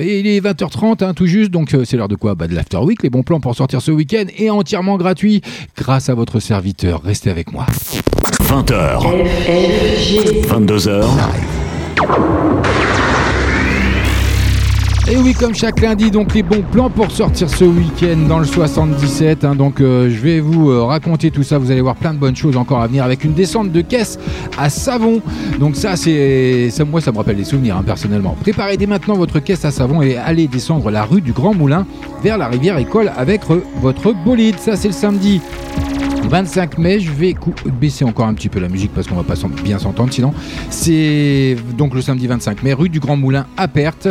Et il est 20h30 hein, tout juste, donc euh, c'est l'heure de quoi? Bah, De l'After Week, les bons plans pour sortir ce week-end et entièrement gratuit grâce à votre serviteur. Restez avec moi. 20h. 22h. Et oui, comme chaque lundi, donc les bons plans pour sortir ce week-end dans le 77. hein. donc euh, je vais vous euh, raconter tout ça. Vous allez voir plein de bonnes choses encore à venir avec une descente de caisse à savon. Donc ça, c'est ça, moi, ça me rappelle des souvenirs hein, personnellement. Préparez dès maintenant votre caisse à savon et allez descendre la rue du Grand Moulin vers la rivière École avec re- votre bolide. Ça, c'est le samedi. 25 mai, je vais baisser encore un petit peu la musique parce qu'on va pas bien s'entendre sinon. C'est donc le samedi 25 mai, rue du Grand Moulin à Perte.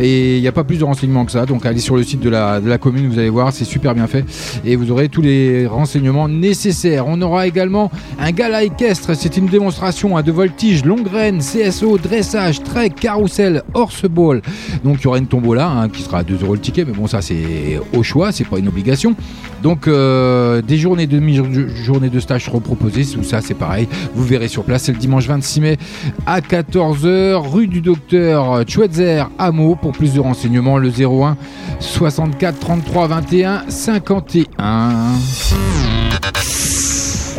Et il n'y a pas plus de renseignements que ça. Donc allez sur le site de la, commune, vous allez voir, c'est super bien fait. Et vous aurez tous les renseignements nécessaires. On aura également un gala équestre. C'est une démonstration hein, de voltige, longue graine, CSO, dressage, trek, carrousel, horse ball. Donc il y aura une tombola hein, qui sera à 2 euros le ticket. Mais bon, ça c'est au choix, c'est pas une obligation. Donc euh, des journées de demi-journées de stage seront proposées, tout ça c'est pareil, vous verrez sur place, c'est le dimanche 26 mai à 14h, rue du docteur Schweitzer à Meaux. Pour plus de renseignements, le 01 64 33 21 51.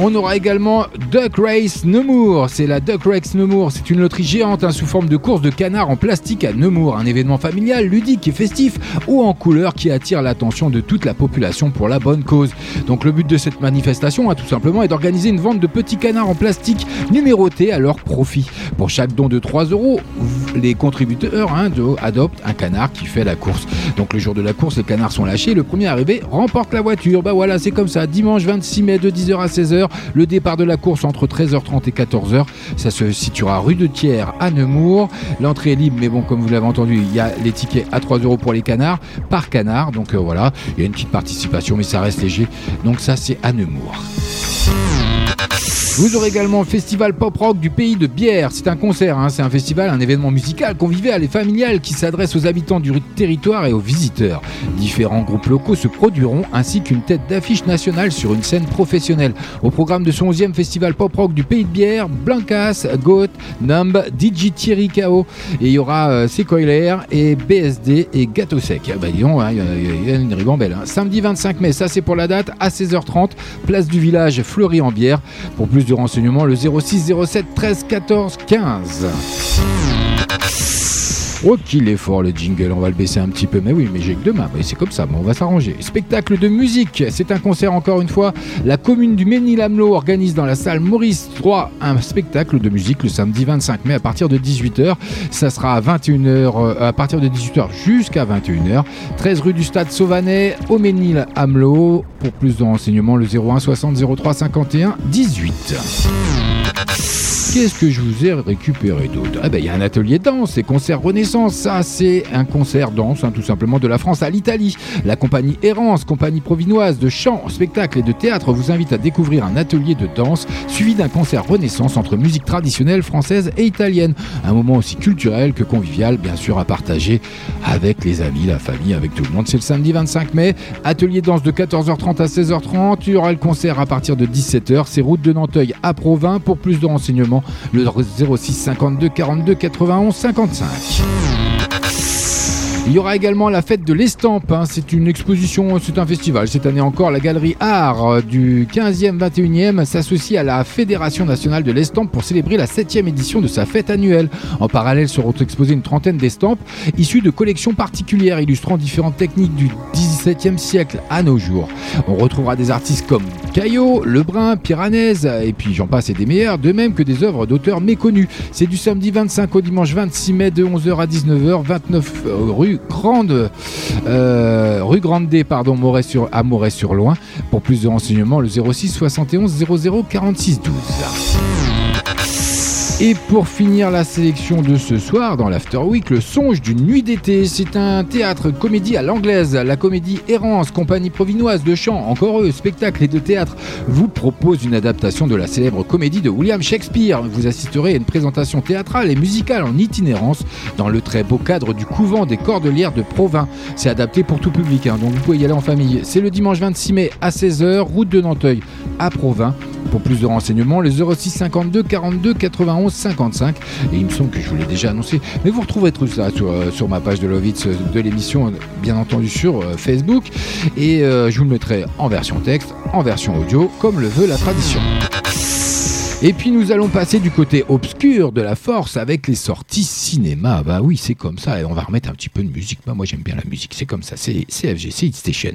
On aura également Duck Race Nemours. C'est la Duck Race Nemours. C'est une loterie géante hein, sous forme de course de canard en plastique à Nemours. Un événement familial, ludique et festif ou en couleur qui attire l'attention de toute la population pour la bonne cause. Donc le but de cette manifestation, hein, tout simplement, est d'organiser une vente de petits canards en plastique numérotés à leur profit. Pour chaque don de 3 euros, les contributeurs hein, adoptent un canard qui fait la course. Donc le jour de la course, les canards sont lâchés. Le premier arrivé remporte la voiture. Bah voilà, c'est comme ça. Dimanche 26 mai de 10h à 16h. Le départ de la course entre 13h30 et 14h. Ça se situera rue de Thiers à Nemours. L'entrée est libre, mais bon, comme vous l'avez entendu, il y a les tickets à 3 euros pour les canards par canard. Donc euh, voilà, il y a une petite participation, mais ça reste léger. Donc ça, c'est à Nemours. Vous aurez également le festival pop rock du pays de Bière. C'est un concert, hein, c'est un festival, un événement musical convivial et familial qui s'adresse aux habitants du territoire et aux visiteurs. Différents groupes locaux se produiront ainsi qu'une tête d'affiche nationale sur une scène professionnelle. Au programme de son 11e festival pop rock du pays de Bière, Blancas, Goat, Numb, DJ Thierry KO. Et il y aura euh, et BSD et Gâteau Sec. Ah bah dis donc, hein, il y a une ribambelle. hein. Samedi 25 mai, ça c'est pour la date, à 16h30, place du village Fleury-en-Bière. Pour plus de renseignements, le 06 07 13 14 15. Oh qu'il est fort le jingle, on va le baisser un petit peu, mais oui, mais j'ai que deux mains, mais c'est comme ça, on va s'arranger. Spectacle de musique, c'est un concert encore une fois. La commune du Ménil-Amelot organise dans la salle Maurice 3 un spectacle de musique le samedi 25 mai à partir de 18h. Ça sera à 21h, euh, à partir de 18h jusqu'à 21h. 13 rue du Stade Sauvanet au Ménil-Amelot. Pour plus de renseignements, le 01 60 03 51 18. Qu'est-ce que je vous ai récupéré d'autre? Ah ben il y a un atelier de danse et concert Renaissance. Ça c'est un concert danse hein, tout simplement de la France à l'Italie. La compagnie Errance, compagnie provinoise de chant, spectacle et de théâtre vous invite à découvrir un atelier de danse suivi d'un concert Renaissance entre musique traditionnelle française et italienne. Un moment aussi culturel que convivial bien sûr à partager avec les amis, la famille, avec tout le monde. C'est le samedi 25 mai. Atelier danse de 14h30 à 16h30. Il y aura le concert à partir de 17h. C'est route de Nanteuil à Provins. Pour plus de renseignements, le 06 52 42 91 55. Il y aura également la fête de l'estampe. hein. C'est une exposition, c'est un festival. Cette année encore, la galerie Art euh, du 15e, 21e s'associe à la Fédération nationale de l'estampe pour célébrer la 7e édition de sa fête annuelle. En parallèle seront exposées une trentaine d'estampes issues de collections particulières illustrant différentes techniques du 17e siècle à nos jours. On retrouvera des artistes comme Caillot, Lebrun, Piranèse, et puis j'en passe et des meilleurs, de même que des œuvres d'auteurs méconnus. C'est du samedi 25 au dimanche 26 mai de 11h à 19h, 29 euh, rue Grande, euh, rue Grande D, à Moret-sur-Loing. Pour plus de renseignements, le 06 71 00 46 12. Et pour finir la sélection de ce soir dans l'After Week, le songe d'une nuit d'été. C'est un théâtre comédie à l'anglaise. La comédie Errance, compagnie provinoise de chant, encore eux, spectacle et de théâtre, vous propose une adaptation de la célèbre comédie de William Shakespeare. Vous assisterez à une présentation théâtrale et musicale en itinérance dans le très beau cadre du couvent des Cordelières de Provins. C'est adapté pour tout public, hein, donc vous pouvez y aller en famille. C'est le dimanche 26 mai à 16h, route de Nanteuil à Provins. Pour plus de renseignements, le 06 52 42 91 55. Et il me semble que je vous l'ai déjà annoncé. Mais vous retrouverez tout ça sur, euh, sur ma page de Lovitz de l'émission, bien entendu sur Facebook. Et je vous le mettrai en version texte, en version audio, comme le veut la tradition. Et puis nous allons passer du côté obscur de la force avec les sorties cinéma. Bah oui, c'est comme ça. Et on va remettre un petit peu de musique. Bah moi j'aime bien la musique, c'est comme ça. C'est FGC Hit Station.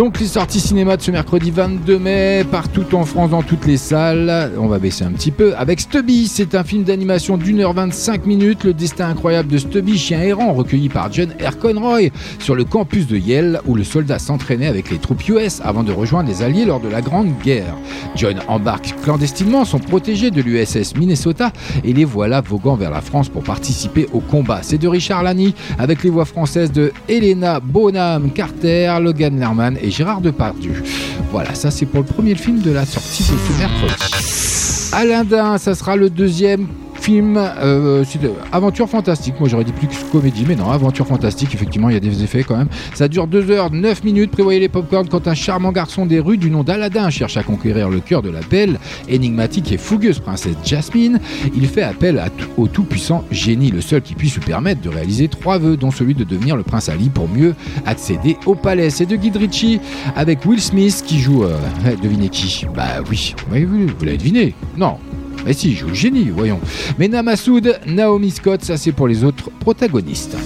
Donc les sorties cinéma de ce mercredi 22 mai, partout en France, dans toutes les salles. On va baisser un petit peu. Avec Stubby, c'est un film d'animation d'une heure 25 minutes. Le destin incroyable de Stubby, chien errant, recueilli par John R. Conroy sur le campus de Yale, où le soldat s'entraînait avec les troupes US avant de rejoindre les Alliés lors de la Grande Guerre. John embarque clandestinement son protégé de l'USS Minnesota et les voilà voguant vers la France pour participer au combat. C'est de Richard Lani avec les voix françaises de Helena Bonham Carter, Logan Lerman et Gérard Depardieu. Voilà, ça c'est pour le premier film de la sortie de ce mercredi. Alain Dain, ça sera le deuxième euh, aventure fantastique. Moi j'aurais dit plus comédie, mais non, aventure fantastique. Effectivement, il y a des effets quand même. Ça dure 2 heures 9 minutes. Prévoyez les popcorn quand un charmant garçon des rues du nom d'Aladin cherche à conquérir le cœur de la belle, énigmatique et fougueuse princesse Jasmine. Il fait appel au tout-puissant génie, le seul qui puisse lui permettre de réaliser trois vœux, dont celui de devenir le prince Ali pour mieux accéder au palais. C'est de Guy Ritchie avec Will Smith qui joue. Euh, devinez qui? Bah oui, oui, vous l'avez deviné. Non, mais si, joue le génie, voyons. Mais Namasoud, Naomi Scott, ça c'est pour les autres protagonistes.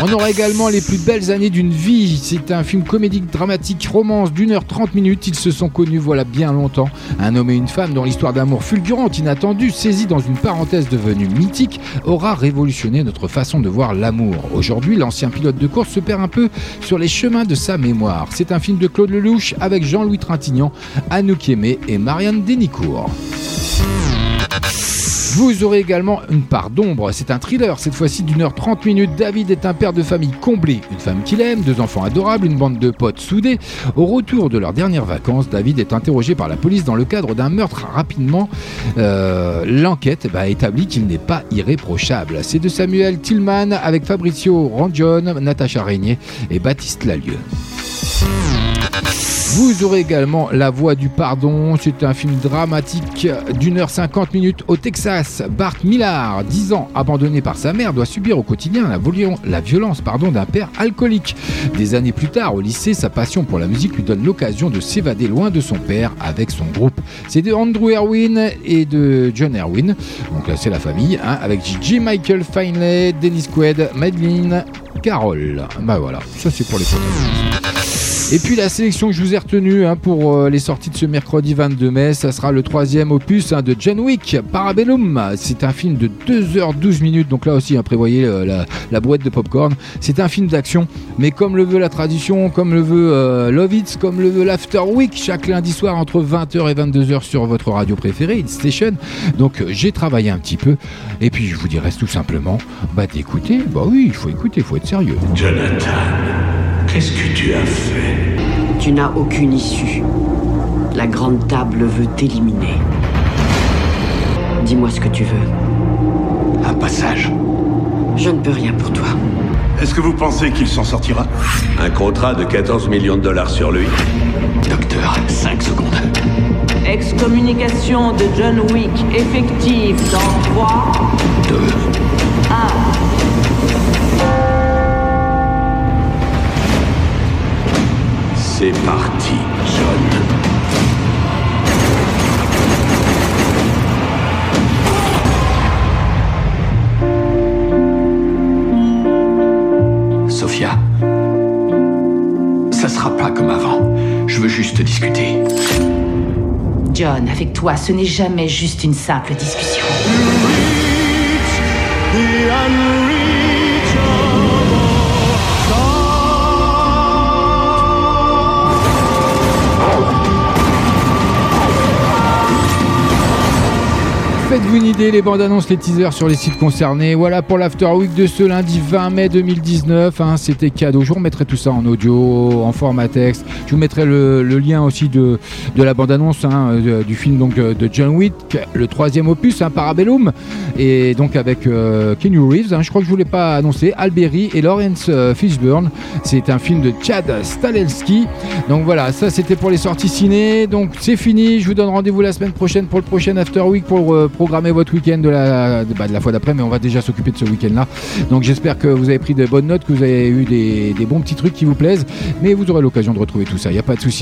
On aura également les plus belles années d'une vie. C'est un film comédique dramatique romance d'une heure trente minutes. Ils se sont connus voilà bien longtemps. Un homme et une femme dont l'histoire d'amour fulgurante, inattendue, saisie dans une parenthèse devenue mythique, aura révolutionné notre façon de voir l'amour. Aujourd'hui, l'ancien pilote de course se perd un peu sur les chemins de sa mémoire. C'est un film de Claude Lelouch avec Jean-Louis Trintignant, Anouk Aimé et Marianne Denicourt. Vous aurez également une part d'ombre. C'est un thriller, cette fois-ci d'une heure trente minutes. David est un père de famille comblé, une femme qu'il aime, deux enfants adorables, une bande de potes soudés. Au retour de leurs dernières vacances, David est interrogé par la police dans le cadre d'un meurtre. Rapidement, euh, l'enquête établit qu'il n'est pas irréprochable. C'est de Samuel Tillman avec Fabrizio Rangione, Natacha Régnier et Baptiste Lalieu. Vous aurez également La Voix du Pardon. C'est un film dramatique d'une heure cinquante minutes au Texas. Bart Millard, 10 ans, abandonné par sa mère, doit subir au quotidien la, violence d'un père alcoolique. Des années plus tard, au lycée, sa passion pour la musique lui donne l'occasion de s'évader loin de son père avec son groupe. C'est de Andrew Erwin et de John Erwin. Donc c'est la famille, hein, avec J. Michael Finlay, Dennis Quaid, Madeline, Carole. Bah voilà, ça c'est pour les photos. Et puis la sélection que je vous ai retenue hein, pour euh, les sorties de ce mercredi 22 mai, ça sera le troisième opus hein, de John Wick, Parabellum. C'est un film de 2h12 minutes, donc là aussi, hein, prévoyez euh, la, la, boîte de popcorn. C'est un film d'action, mais comme le veut la tradition, comme le veut euh, Love It, comme le veut l'After Week, chaque lundi soir entre 20h et 22h sur votre radio préférée, Hit Station. Donc j'ai travaillé un petit peu, et puis je vous dirais tout simplement, bah d'écouter, bah oui, il faut écouter, il faut être sérieux. Jonathan. Qu'est-ce que tu as fait Tu n'as aucune issue. La grande table veut t'éliminer. Dis-moi ce que tu veux. Un passage. Je ne peux rien pour toi. Est-ce que vous pensez qu'il s'en sortira Un contrat de 14 millions de dollars sur lui. Docteur, 5 secondes. Excommunication de John Wick effective dans 3, 2, 1. C'est parti, John. Sophia, ça sera pas comme avant. Je veux juste discuter. John, avec toi, ce n'est jamais juste une simple discussion. Faites-vous une idée, les bandes annonces, les teasers sur les sites concernés. Voilà pour l'After Week de ce lundi 20 mai 2019. Hein, C'était cadeau. Je vous remettrai tout ça en audio, en format texte. Je vous mettrai le, lien aussi de, de la bande annonce hein, du film donc euh, de John Wick, le troisième opus, hein, Parabellum, et donc avec euh, Keanu Reeves. hein, je crois que je vous l'ai pas annoncé. Alberi et Lawrence euh, Fishburne. C'est un film de Chad Stahelski. Donc voilà, ça c'était pour les sorties ciné. Donc c'est fini. Je vous donne rendez-vous la semaine prochaine pour le prochain After Week pour euh, programmer votre week-end de la, de, bah, de la fois d'après. Mais on va déjà s'occuper de ce week-end-là. Donc j'espère que vous avez pris de bonnes notes, que vous avez eu des, des bons petits trucs qui vous plaisent. Mais vous aurez l'occasion de retrouver tout ça. Il n'y a pas de souci.